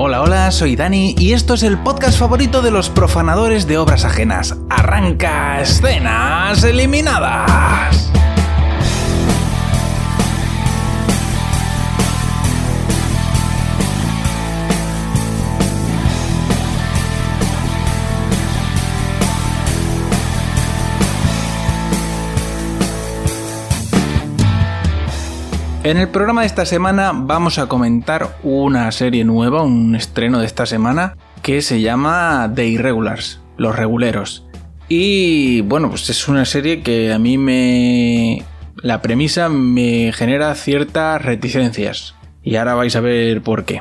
Hola, hola, soy Dani y esto es el podcast favorito de los profanadores de obras ajenas. Arranca escenas eliminadas. En el programa de esta semana vamos a comentar una serie nueva, un estreno de esta semana que se llama The Irregulars, Los Reguleros. Y bueno, pues es una serie que a mí me... La premisa me genera ciertas reticencias. Y ahora vais a ver por qué.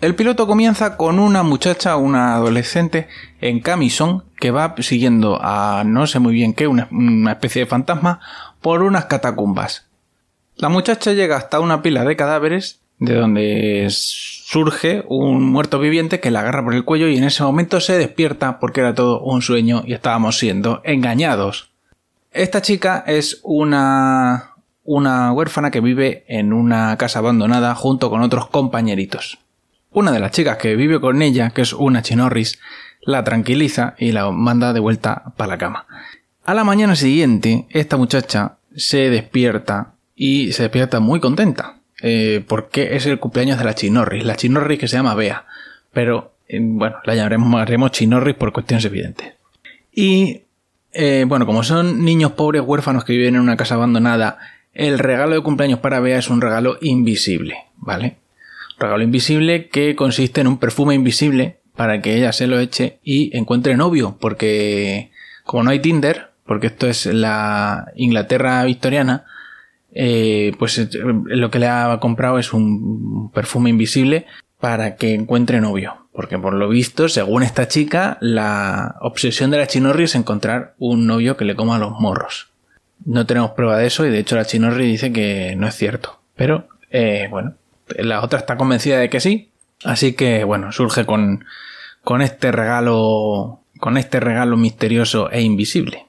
El piloto comienza con una muchacha, una adolescente, en camisón, que va siguiendo a no sé muy bien qué, una, especie de fantasma, por unas catacumbas. La muchacha llega hasta una pila de cadáveres de donde surge un muerto viviente que la agarra por el cuello y en ese momento se despierta porque era todo un sueño y estábamos siendo engañados. Esta chica es una una huérfana que vive en una casa abandonada junto con otros compañeritos. Una de las chicas que vive con ella, que es una chinorris, la tranquiliza y la manda de vuelta para la cama. A la mañana siguiente, esta muchacha se despierta y se despierta muy contenta. Eh, porque es el cumpleaños de la Chinorris. La Chinorris que se llama Bea. Pero eh, bueno, la llamaremos, Chinorris por cuestiones evidentes. Y eh, bueno, como son niños pobres huérfanos que viven en una casa abandonada, el regalo de cumpleaños para Bea es un regalo invisible, ¿vale? Un regalo invisible que consiste en un perfume invisible para que ella se lo eche y encuentre novio, porque como no hay Tinder, porque esto es la Inglaterra victoriana, eh, pues eh, lo que le ha comprado es un perfume invisible para que encuentre novio. Porque por lo visto, según esta chica, la obsesión de la chinorri es encontrar un novio que le coma los morros. No tenemos prueba de eso y de hecho la chinorri dice que no es cierto. Pero, eh, bueno, la otra está convencida de que sí. Así que, bueno, surge con, con este regalo, con este regalo misterioso e invisible.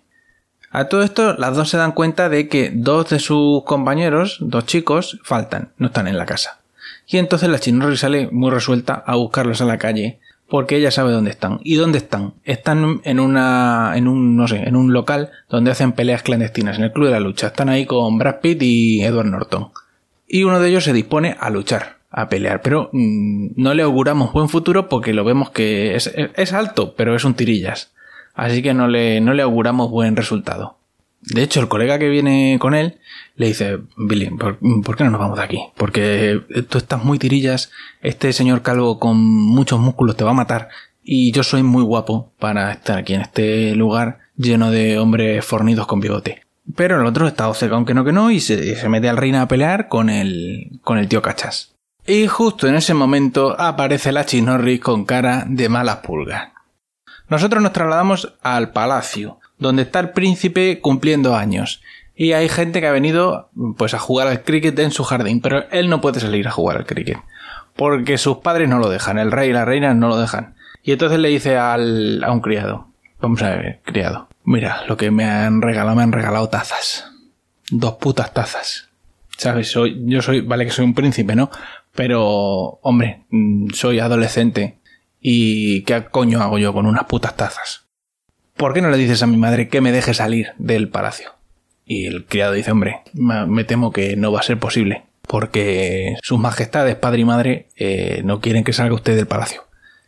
A todo esto, las dos se dan cuenta de que dos de sus compañeros, dos chicos, faltan, no están en la casa. Y entonces la Chinorri sale muy resuelta a buscarlos a la calle porque ella sabe dónde están. ¿Y dónde están? Están en una, en un, no sé, en un local donde hacen peleas clandestinas, en el Club de la Lucha. Están ahí con Brad Pitt y Edward Norton. Y uno de ellos se dispone a luchar, a pelear, pero mm, no le auguramos buen futuro porque lo vemos que es alto, pero es un tirillas así que no le, no le auguramos buen resultado. De hecho, el colega que viene con él le dice, Billy, ¿por, qué no nos vamos de aquí? Porque tú estás muy tirillas, este señor calvo con muchos músculos te va a matar y yo soy muy guapo para estar aquí en este lugar lleno de hombres fornidos con bigote. Pero el otro está obcecado aunque no que no y se, se mete al reina a pelear con el, con el tío Cachas. Y justo en ese momento aparece la chinorri con cara de malas pulgas. Nosotros nos trasladamos al palacio, donde está el príncipe cumpliendo años. Y hay gente que ha venido pues a jugar al cricket en su jardín, pero él no puede salir a jugar al cricket. Porque sus padres no lo dejan, el rey y la reina no lo dejan. Y entonces le dice al, a un criado, vamos a ver, criado, mira, lo que me han regalado, me han regalado tazas. Dos putas tazas. ¿Sabes? Soy, yo soy, vale que soy un príncipe, ¿no? Pero, hombre, mm, soy adolescente ¿Y qué coño hago yo con unas putas tazas? ¿Por qué no le dices a mi madre que me deje salir del palacio? Y el criado dice, hombre, me temo que no va a ser posible, porque sus majestades, padre y madre, eh, no quieren que salga usted del palacio.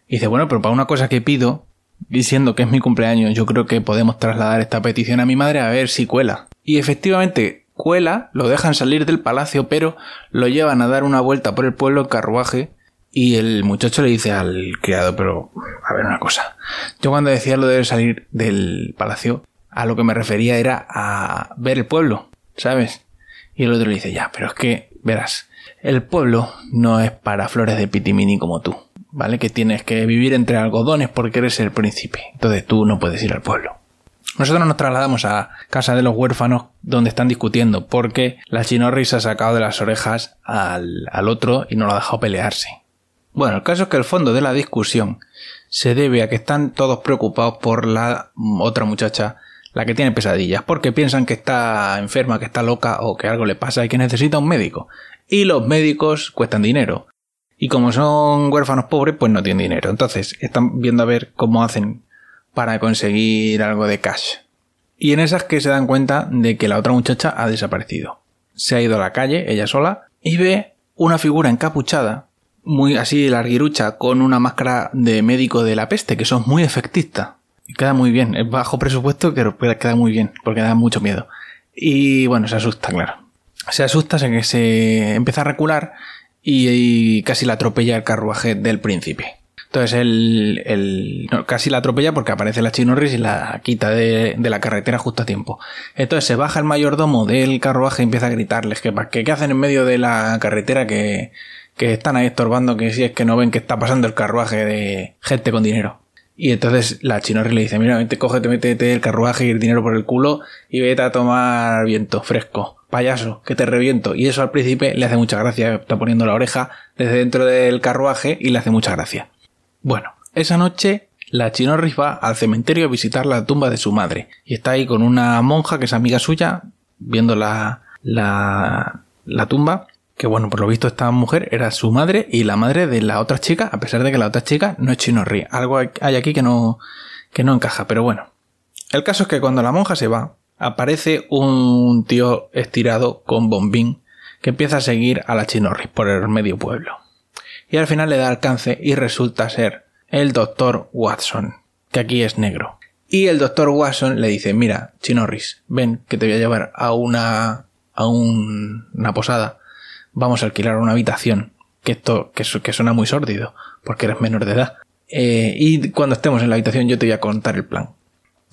Y dice, bueno, pero para una cosa que pido, diciendo que es mi cumpleaños, yo creo que podemos trasladar esta petición a mi madre a ver si cuela. Y efectivamente, cuela, lo dejan salir del palacio, pero lo llevan a dar una vuelta por el pueblo en carruaje y el muchacho le dice al criado, pero a ver una cosa. Yo cuando decía lo de salir del palacio, a lo que me refería era a ver el pueblo, ¿sabes? Y el otro le dice, ya, pero es que, verás, el pueblo no es para flores de pitimini como tú, ¿vale? Que tienes que vivir entre algodones porque eres el príncipe. Entonces tú no puedes ir al pueblo. Nosotros nos trasladamos a casa de los huérfanos donde están discutiendo porque la chinorri se ha sacado de las orejas al, al otro y no lo ha dejado pelearse. Bueno, el caso es que el fondo de la discusión se debe a que están todos preocupados por la otra muchacha, la que tiene pesadillas, porque piensan que está enferma, que está loca o que algo le pasa y que necesita un médico. Y los médicos cuestan dinero. Y como son huérfanos pobres, pues no tienen dinero. Entonces están viendo a ver cómo hacen para conseguir algo de cash. Y en esas que se dan cuenta de que la otra muchacha ha desaparecido. Se ha ido a la calle, ella sola, y ve una figura encapuchada, muy así larguirucha, con una máscara de médico de la peste, que son muy efectistas. Y queda muy bien. Es bajo presupuesto, pero queda muy bien, porque da mucho miedo. Y bueno, se asusta, claro. Se asusta, se que se empieza a recular y, casi la atropella el carruaje del príncipe. Entonces él, casi la atropella porque aparece la chinorris y la quita de, la carretera justo a tiempo. Entonces se baja el mayordomo del carruaje y empieza a gritarles que, que qué hacen en medio de la carretera que, que están ahí estorbando, que si es que no ven que está pasando el carruaje de gente con dinero. Y entonces la chinorri le dice, mira, vete, cógete, métete el carruaje y el dinero por el culo y vete a tomar viento fresco. Payaso, que te reviento. Y eso al príncipe le hace mucha gracia. Está poniendo la oreja desde dentro del carruaje y le hace mucha gracia. Bueno, esa noche la chinorri va al cementerio a visitar la tumba de su madre. Y está ahí con una monja que es amiga suya, viendo la, la, la tumba que bueno, por lo visto esta mujer era su madre y la madre de la otra chica, a pesar de que la otra chica no es chinorri. Algo hay aquí que no, que no encaja, pero bueno. El caso es que cuando la monja se va, aparece un tío estirado con bombín que empieza a seguir a la chinorri por el medio pueblo. Y al final le da alcance y resulta ser el doctor Watson, que aquí es negro. Y el doctor Watson le dice, mira, chinorris, ven que te voy a llevar a una, a una posada vamos a alquilar una habitación, que esto que, que suena muy sórdido, porque eres menor de edad. Eh, y cuando estemos en la habitación yo te voy a contar el plan.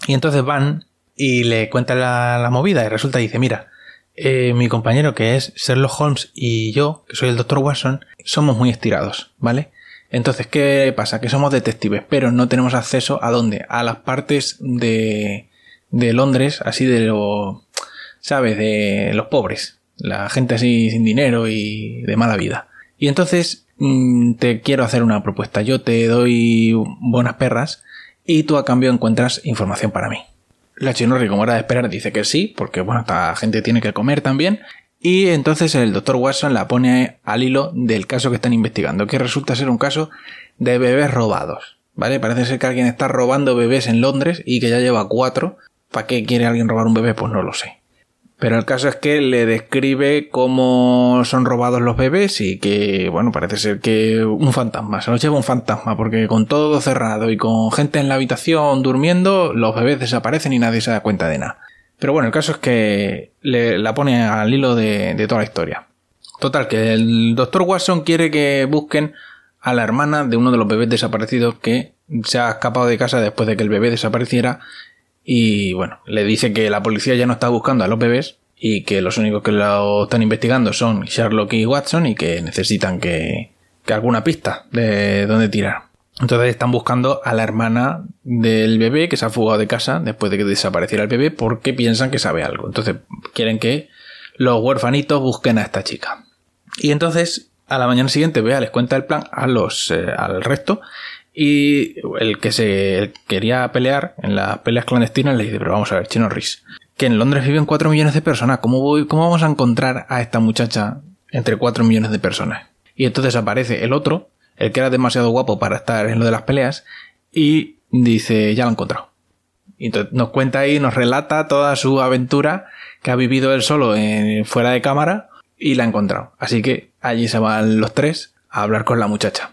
Y entonces van y le cuentan la, movida y resulta dice, mira, eh, mi compañero que es Sherlock Holmes y yo, que soy el doctor Watson, somos muy estirados, ¿vale? Entonces, ¿qué pasa? Que somos detectives, pero no tenemos acceso a dónde? A las partes de, de Londres, así de lo, ¿sabes? De los pobres la gente así sin dinero y de mala vida. Y entonces mm, te quiero hacer una propuesta. Yo te doy buenas perras y tú a cambio encuentras información para mí. La Chinorri, como era de esperar, dice que sí, porque bueno, esta gente tiene que comer también. Y entonces el doctor Watson la pone al hilo del caso que están investigando, que resulta ser un caso de bebés robados. ¿Vale? Parece ser que alguien está robando bebés en Londres y que ya lleva cuatro. ¿Para qué quiere alguien robar un bebé? Pues no lo sé. Pero el caso es que le describe cómo son robados los bebés y que, bueno, parece ser que un fantasma, se los lleva un fantasma, porque con todo cerrado y con gente en la habitación durmiendo, los bebés desaparecen y nadie se da cuenta de nada. Pero bueno, el caso es que le, la pone al hilo de, de toda la historia. Total, que el doctor Watson quiere que busquen a la hermana de uno de los bebés desaparecidos que se ha escapado de casa después de que el bebé desapareciera y bueno, le dice que la policía ya no está buscando a los bebés y que los únicos que lo están investigando son Sherlock y Watson y que necesitan que, que alguna pista de dónde tirar. Entonces están buscando a la hermana del bebé que se ha fugado de casa después de que desapareciera el bebé porque piensan que sabe algo. Entonces quieren que los huerfanitos busquen a esta chica. Y entonces a la mañana siguiente Bea les cuenta el plan a los eh, al resto y el que se quería pelear en las peleas clandestinas le dice, pero vamos a ver, Chino Riz, que en Londres viven 4 millones de personas, ¿cómo, voy, ¿cómo vamos a encontrar a esta muchacha entre 4 millones de personas? Y entonces aparece el otro, el que era demasiado guapo para estar en lo de las peleas, y dice, ya lo he encontrado. Y entonces nos cuenta ahí, nos relata toda su aventura que ha vivido él solo en, fuera de cámara y la ha encontrado. Así que allí se van los tres a hablar con la muchacha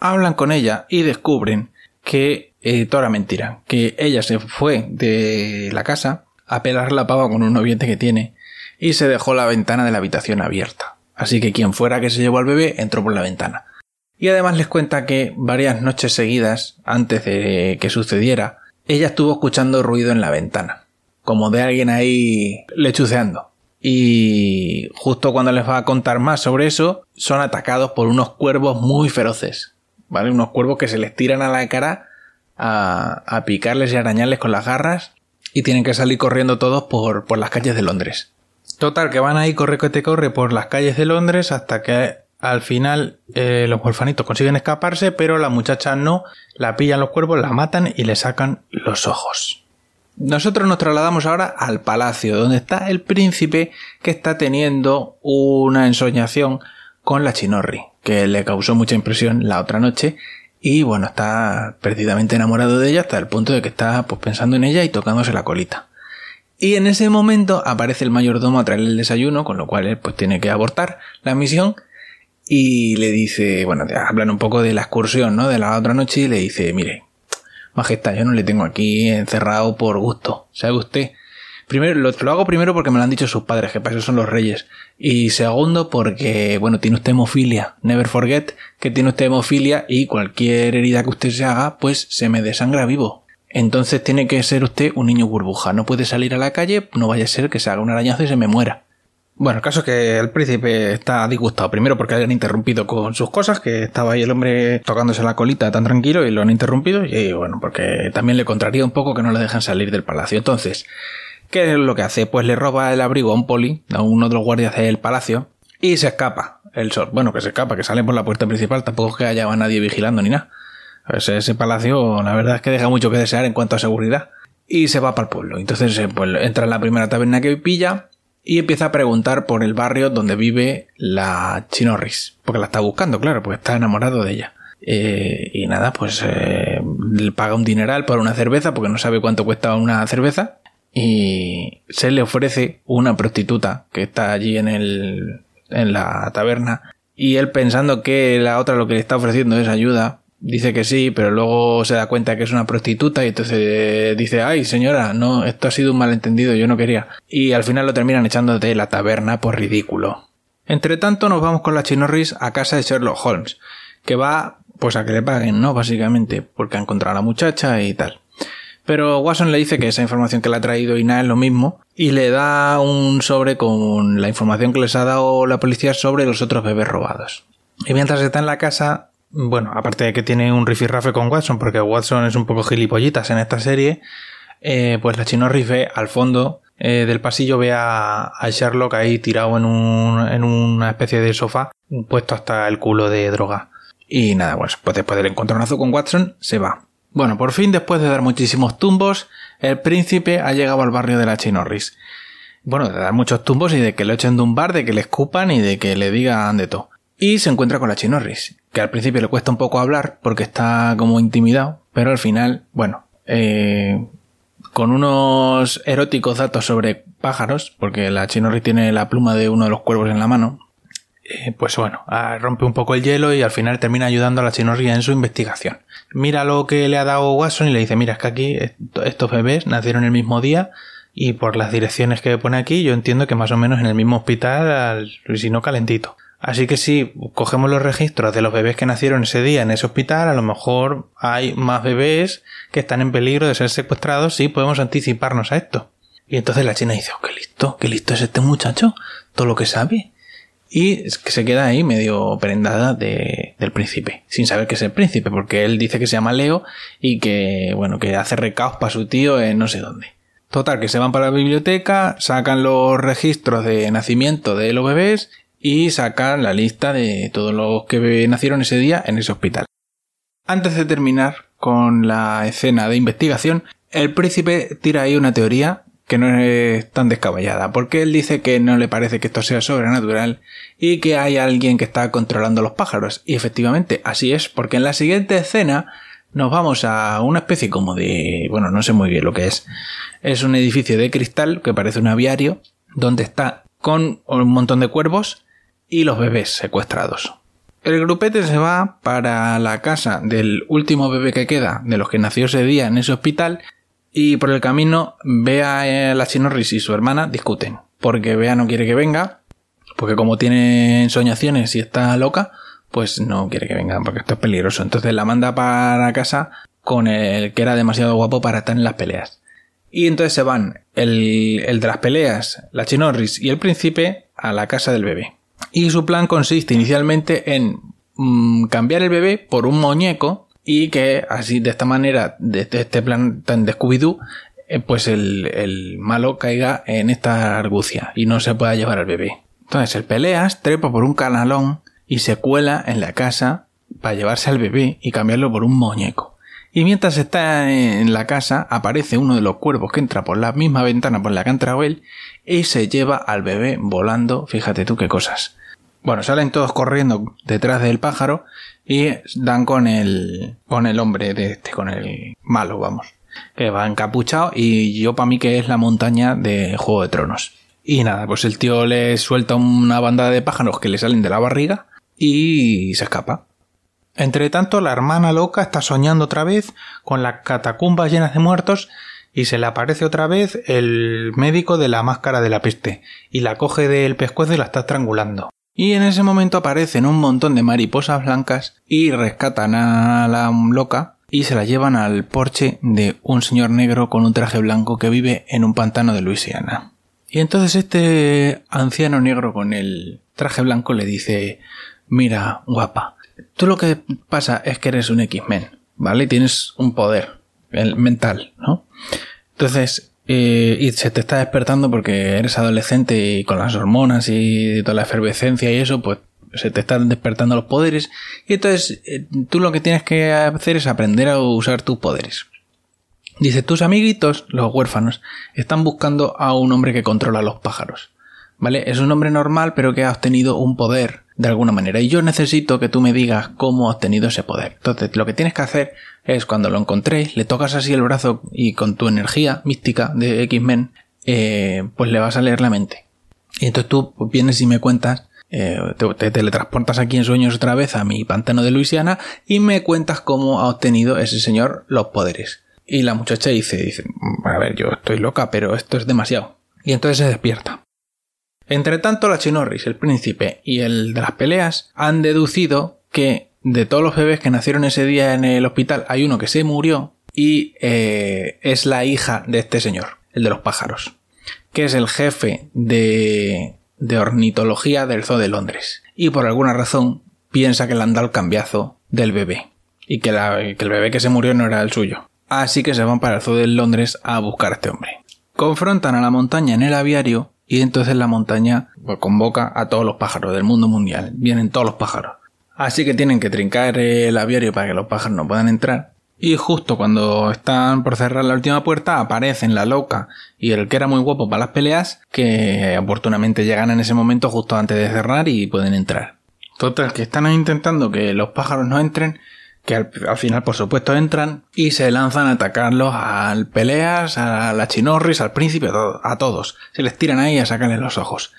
hablan con ella y descubren que eh, toda era mentira, que ella se fue de la casa a pelar la pava con un noviente que tiene y se dejó la ventana de la habitación abierta. Así que quien fuera que se llevó al bebé entró por la ventana. Y además les cuenta que varias noches seguidas, antes de que sucediera, ella estuvo escuchando ruido en la ventana, como de alguien ahí lechuceando. Y justo cuando les va a contar más sobre eso, son atacados por unos cuervos muy feroces, ¿vale? Unos cuervos que se les tiran a la cara a, a picarles y arañarles con las garras y tienen que salir corriendo todos por, por las calles de Londres. Total, que van ahí corre que te corre por las calles de Londres hasta que al final eh, los huerfanitos consiguen escaparse, pero la muchacha no, la pillan los cuervos, la matan y le sacan los ojos. Nosotros nos trasladamos ahora al palacio, donde está el príncipe que está teniendo una ensoñación con la chinorri. Que le causó mucha impresión la otra noche y bueno, está perdidamente enamorado de ella hasta el punto de que está pues pensando en ella y tocándose la colita. Y en ese momento aparece el mayordomo a traerle el desayuno, con lo cual él pues tiene que abortar la misión y le dice, bueno, hablan un poco de la excursión, ¿no? De la otra noche y le dice, mire, majestad, yo no le tengo aquí encerrado por gusto, ¿sabe usted? Primero, lo, lo, hago primero porque me lo han dicho sus padres, que para eso son los reyes. Y segundo porque, bueno, tiene usted hemofilia. Never forget que tiene usted hemofilia y cualquier herida que usted se haga, pues se me desangra vivo. Entonces tiene que ser usted un niño burbuja. No puede salir a la calle, no vaya a ser que se haga un arañazo y se me muera. Bueno, el caso es que el príncipe está disgustado. Primero porque han interrumpido con sus cosas, que estaba ahí el hombre tocándose la colita tan tranquilo y lo han interrumpido. Y bueno, porque también le contraría un poco que no le dejan salir del palacio. Entonces, ¿qué es lo que hace? Pues le roba el abrigo a un poli, a uno de los guardias del palacio, y se escapa. El sol, bueno, que se escapa, que sale por la puerta principal, tampoco es que haya nadie vigilando ni nada. Ese, ese palacio, la verdad es que deja mucho que desear en cuanto a seguridad. Y se va para el pueblo. Entonces, eh, pues entra en la primera taberna que pilla, y empieza a preguntar por el barrio donde vive la Chinorris, porque la está buscando, claro, porque está enamorado de ella. Eh, y nada, pues eh, le paga un dineral por una cerveza, porque no sabe cuánto cuesta una cerveza, y se le ofrece una prostituta que está allí en el en la taberna y él pensando que la otra lo que le está ofreciendo es ayuda dice que sí, pero luego se da cuenta que es una prostituta y entonces dice, ay señora, no, esto ha sido un malentendido, yo no quería. Y al final lo terminan echando de la taberna por ridículo. Entre tanto nos vamos con la Chinorris a casa de Sherlock Holmes, que va pues a que le paguen, ¿no? Básicamente, porque ha encontrado a la muchacha y tal. Pero Watson le dice que esa información que le ha traído Ina es lo mismo y le da un sobre con la información que les ha dado la policía sobre los otros bebés robados. Y mientras está en la casa, bueno, aparte de que tiene un rifirrafe con Watson, porque Watson es un poco gilipollitas en esta serie, eh, pues la chino ve al fondo eh, del pasillo ve a, Sherlock ahí tirado en, un, en una especie de sofá, puesto hasta el culo de droga. Y nada, pues, pues después del encontronazo con Watson, se va. Bueno, por fin, después de dar muchísimos tumbos, el príncipe ha llegado al barrio de la Chinorris. Bueno, de dar muchos tumbos y de que lo echen de un bar, de que le escupan y de que le digan de todo. Y se encuentra con la Chinorris, que al principio le cuesta un poco hablar porque está como intimidado, pero al final, bueno, eh, con unos eróticos datos sobre pájaros, porque la Chinorris tiene la pluma de uno de los cuervos en la mano, eh, pues bueno, ah, rompe un poco el hielo y al final termina ayudando a la Chinorris en su investigación. Mira lo que le ha dado Watson y le dice, mira, es que aquí estos bebés nacieron el mismo día y por las direcciones que pone aquí yo entiendo que más o menos en el mismo hospital, si no calentito. Así que si cogemos los registros de los bebés que nacieron ese día en ese hospital, a lo mejor hay más bebés que están en peligro de ser secuestrados y podemos anticiparnos a esto. Y entonces la china dice, oh, qué listo, qué listo es este muchacho, todo lo que sabe. Y se queda ahí medio prendada de, del príncipe, sin saber que es el príncipe, porque él dice que se llama Leo y que, bueno, que hace recaos para su tío en no sé dónde. Total, que se van para la biblioteca, sacan los registros de nacimiento de los bebés y sacan la lista de todos los que nacieron ese día en ese hospital. Antes de terminar con la escena de investigación, el príncipe tira ahí una teoría que no es tan descabellada, porque él dice que no le parece que esto sea sobrenatural y que hay alguien que está controlando los pájaros. Y efectivamente, así es, porque en la siguiente escena nos vamos a una especie como de... bueno, no sé muy bien lo que es. Es un edificio de cristal que parece un aviario, donde está con un montón de cuervos y los bebés secuestrados. El grupete se va para la casa del último bebé que queda, de los que nació ese día en ese hospital, y por el camino Bea, eh, la Chinorris y su hermana discuten, porque Bea no quiere que venga, porque como tiene ensoñaciones y está loca, pues no quiere que venga, porque esto es peligroso. Entonces la manda para casa con el que era demasiado guapo para estar en las peleas. Y entonces se van el, el de las peleas, la Chinorris y el príncipe a la casa del bebé. Y su plan consiste inicialmente en mm, cambiar el bebé por un muñeco y que así de esta manera, de, este plan tan de Scooby-Doo, eh, pues el, malo caiga en esta argucia y no se pueda llevar al bebé. Entonces el peleas trepa por un canalón y se cuela en la casa para llevarse al bebé y cambiarlo por un muñeco. Y mientras está en la casa, aparece uno de los cuervos que entra por la misma ventana por la que ha entrado él y se lleva al bebé volando, fíjate tú qué cosas. Bueno, salen todos corriendo detrás del pájaro y dan con el, con el hombre de este, con el malo, vamos. Que va encapuchado y yo para mí que es la montaña de Juego de Tronos. Y nada, pues el tío le suelta una banda de pájaros que le salen de la barriga y se escapa. Entre tanto, la hermana loca está soñando otra vez con las catacumbas llenas de muertos y se le aparece otra vez el médico de la máscara de la peste y la coge del pescuezo y la está estrangulando. Y en ese momento aparecen un montón de mariposas blancas y rescatan a la loca y se la llevan al porche de un señor negro con un traje blanco que vive en un pantano de Luisiana. Y entonces este anciano negro con el traje blanco le dice Mira, guapa, tú lo que pasa es que eres un X-Men, ¿vale? Tienes un poder mental, ¿no? Entonces, eh, y se te está despertando porque eres adolescente y con las hormonas y toda la efervescencia y eso, pues se te están despertando los poderes. Y entonces, eh, tú lo que tienes que hacer es aprender a usar tus poderes. Dice, tus amiguitos, los huérfanos, están buscando a un hombre que controla los pájaros. ¿Vale? Es un hombre normal, pero que ha obtenido un poder de alguna manera. Y yo necesito que tú me digas cómo ha obtenido ese poder. Entonces, lo que tienes que hacer es cuando lo encontréis, le tocas así el brazo y con tu energía mística de X-Men, eh, pues le vas a leer la mente. Y entonces tú vienes y me cuentas, eh, te, teletransportas aquí en sueños otra vez a mi pantano de Luisiana y me cuentas cómo ha obtenido ese señor los poderes. Y la muchacha dice, dice, a ver, yo estoy loca, pero esto es demasiado. Y entonces se despierta. Entre tanto, la Chinorris, el príncipe y el de las peleas han deducido que de todos los bebés que nacieron ese día en el hospital hay uno que se murió y eh, es la hija de este señor, el de los pájaros, que es el jefe de, de ornitología del Zoo de Londres. Y por alguna razón piensa que le han dado el cambiazo del bebé y que, que el bebé que se murió no era el suyo. Así que se van para el Zoo de Londres a buscar a este hombre. Confrontan a la montaña en el aviario y entonces la montaña convoca a todos los pájaros del mundo mundial. Vienen todos los pájaros. Así que tienen que trincar el aviario para que los pájaros no puedan entrar. Y justo cuando están por cerrar la última puerta, aparecen la loca y el que era muy guapo para las peleas, que oportunamente llegan en ese momento justo antes de cerrar y pueden entrar. Total, que están intentando que los pájaros no entren que al, final por supuesto entran y se lanzan a atacarlos al peleas, a la chinorris, al príncipe, a, todos. Se les tiran ahí a sacarles los ojos.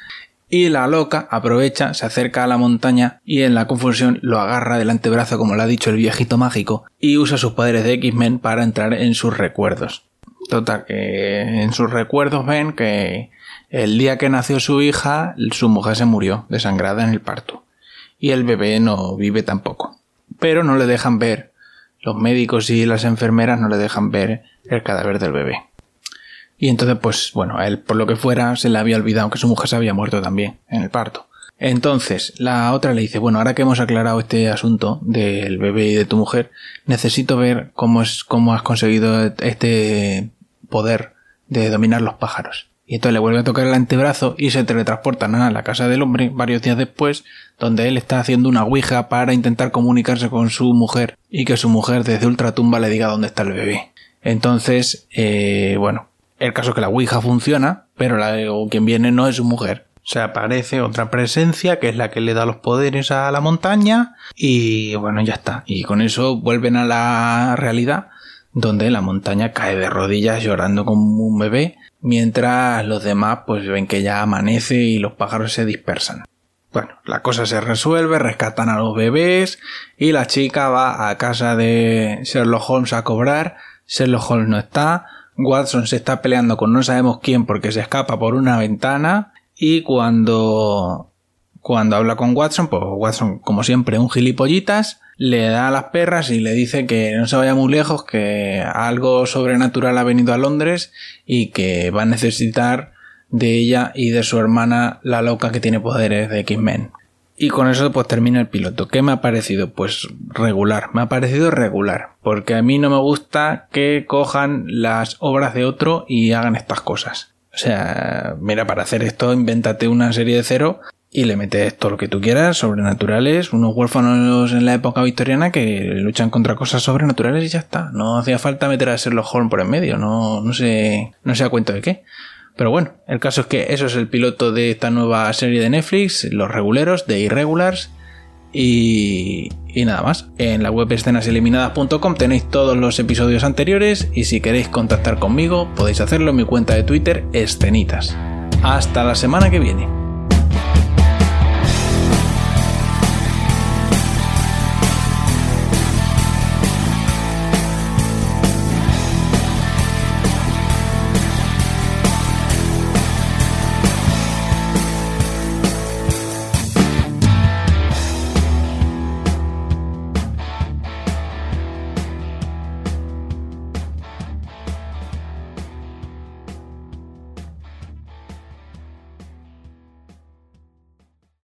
Y la loca aprovecha, se acerca a la montaña y en la confusión lo agarra del antebrazo como lo ha dicho el viejito mágico y usa sus poderes de X-Men para entrar en sus recuerdos. Total, que en sus recuerdos ven que el día que nació su hija, su mujer se murió desangrada en el parto. Y el bebé no vive tampoco pero no le dejan ver, los médicos y las enfermeras no le dejan ver el cadáver del bebé. Y entonces, pues bueno, a él por lo que fuera se le había olvidado que su mujer se había muerto también en el parto. Entonces, la otra le dice, bueno, ahora que hemos aclarado este asunto del bebé y de tu mujer, necesito ver cómo es, cómo has conseguido este poder de dominar los pájaros. Y entonces le vuelve a tocar el antebrazo y se teletransportan a la casa del hombre varios días después, donde él está haciendo una ouija para intentar comunicarse con su mujer y que su mujer desde ultratumba le diga dónde está el bebé. Entonces, eh, bueno, el caso es que la ouija funciona, pero la, quien viene no es su mujer. Se aparece otra presencia que es la que le da los poderes a la montaña y bueno, ya está. Y con eso vuelven a la realidad donde la montaña cae de rodillas llorando como un bebé mientras los demás pues ven que ya amanece y los pájaros se dispersan. Bueno, la cosa se resuelve, rescatan a los bebés y la chica va a casa de Sherlock Holmes a cobrar. Sherlock Holmes no está. Watson se está peleando con no sabemos quién porque se escapa por una ventana y cuando cuando habla con Watson, pues Watson como siempre un gilipollitas le da a las perras y le dice que no se vaya muy lejos, que algo sobrenatural ha venido a Londres y que va a necesitar de ella y de su hermana la loca que tiene poderes de X-Men. Y con eso pues termina el piloto. ¿Qué me ha parecido? Pues regular. Me ha parecido regular. Porque a mí no me gusta que cojan las obras de otro y hagan estas cosas. O sea, mira, para hacer esto, invéntate una serie de cero y le metes todo lo que tú quieras, sobrenaturales, unos huérfanos en la época victoriana que luchan contra cosas sobrenaturales y ya está. No hacía falta meter a Sherlock Holmes por en medio, no, no sé, no sé a cuento de qué. Pero bueno, el caso es que eso es el piloto de esta nueva serie de Netflix, Los Reguleros, de Irregulars. Y, y, nada más. En la web escenaseliminadas.com tenéis todos los episodios anteriores y si queréis contactar conmigo podéis hacerlo en mi cuenta de Twitter escenitas. Hasta la semana que viene.